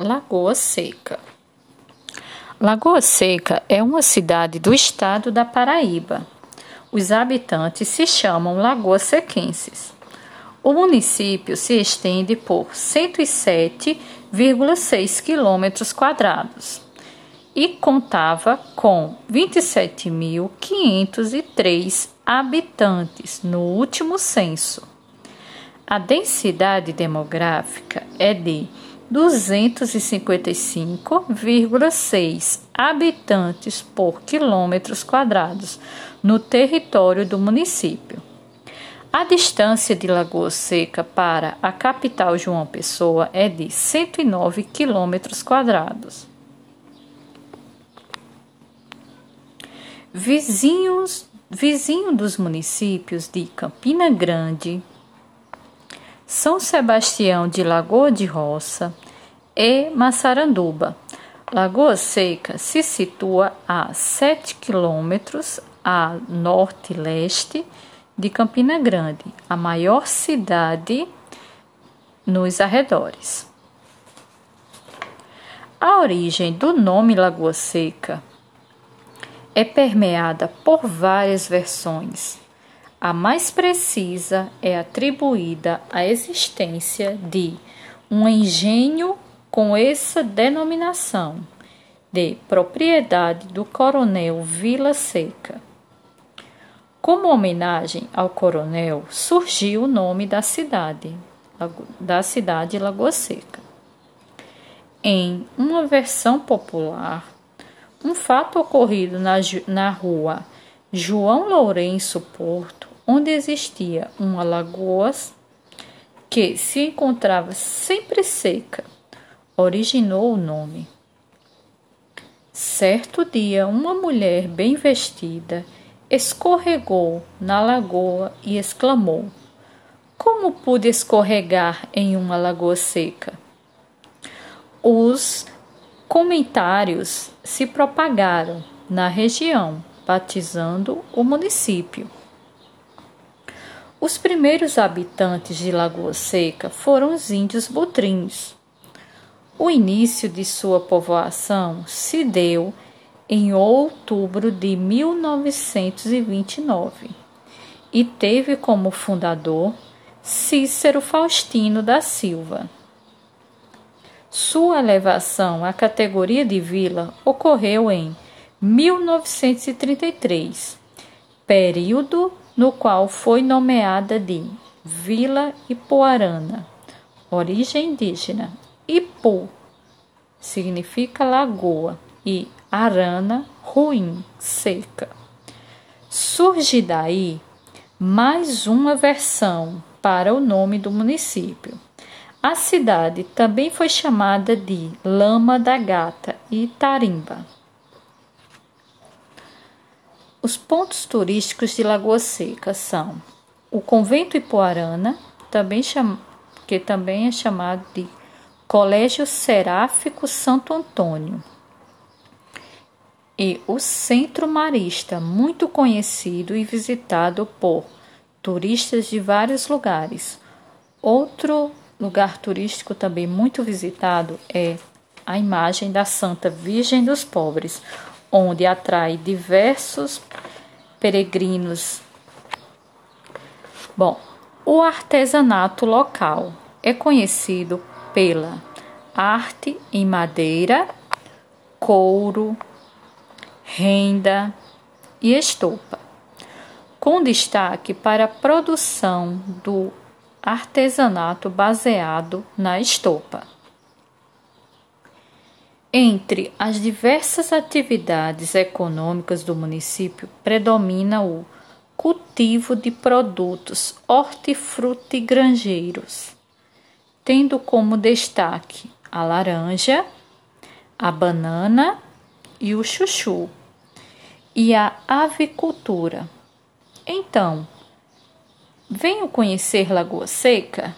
Lagoa Seca. Lagoa Seca é uma cidade do estado da Paraíba. Os habitantes se chamam Lagoa Sequenses. O município se estende por 107,6 quilômetros quadrados e contava com 27.503 habitantes no último censo. A densidade demográfica é de 255,6 habitantes por quilômetros quadrados no território do município. A distância de Lagoa Seca para a capital João Pessoa é de 109 quilômetros quadrados. Vizinhos, vizinho dos municípios de Campina Grande, são Sebastião de Lagoa de Roça e Massaranduba. Lagoa Seca se situa a 7 quilômetros a norte-leste de Campina Grande, a maior cidade nos arredores. A origem do nome Lagoa Seca é permeada por várias versões a mais precisa é atribuída à existência de um engenho com essa denominação, de propriedade do coronel Vila Seca. Como homenagem ao coronel, surgiu o nome da cidade, da cidade Lagoa Seca. Em uma versão popular, um fato ocorrido na, na rua João Lourenço Porto onde existia uma lagoa que se encontrava sempre seca, originou o nome. Certo dia, uma mulher bem vestida escorregou na lagoa e exclamou: Como pude escorregar em uma lagoa seca? Os comentários se propagaram na região, batizando o município. Os primeiros habitantes de Lagoa Seca foram os índios butrins. O início de sua povoação se deu em outubro de 1929 e teve como fundador Cícero Faustino da Silva. Sua elevação à categoria de vila ocorreu em 1933, período no qual foi nomeada de Vila Ipuarana, origem indígena. Ipu significa lagoa e arana, ruim, seca. Surge daí mais uma versão para o nome do município. A cidade também foi chamada de Lama da Gata e Tarimba. Os pontos turísticos de Lagoa Seca são o Convento Ipoarana, também cham... que também é chamado de Colégio Seráfico Santo Antônio, e o Centro Marista, muito conhecido e visitado por turistas de vários lugares. Outro lugar turístico também muito visitado é a imagem da Santa Virgem dos Pobres, onde atrai diversos peregrinos. Bom, o artesanato local é conhecido pela arte em madeira, couro, renda e estopa, com destaque para a produção do artesanato baseado na estopa. Entre as diversas atividades econômicas do município, predomina o cultivo de produtos hortifrutigranjeiros, tendo como destaque a laranja, a banana e o chuchu, e a avicultura. Então, venham conhecer Lagoa Seca?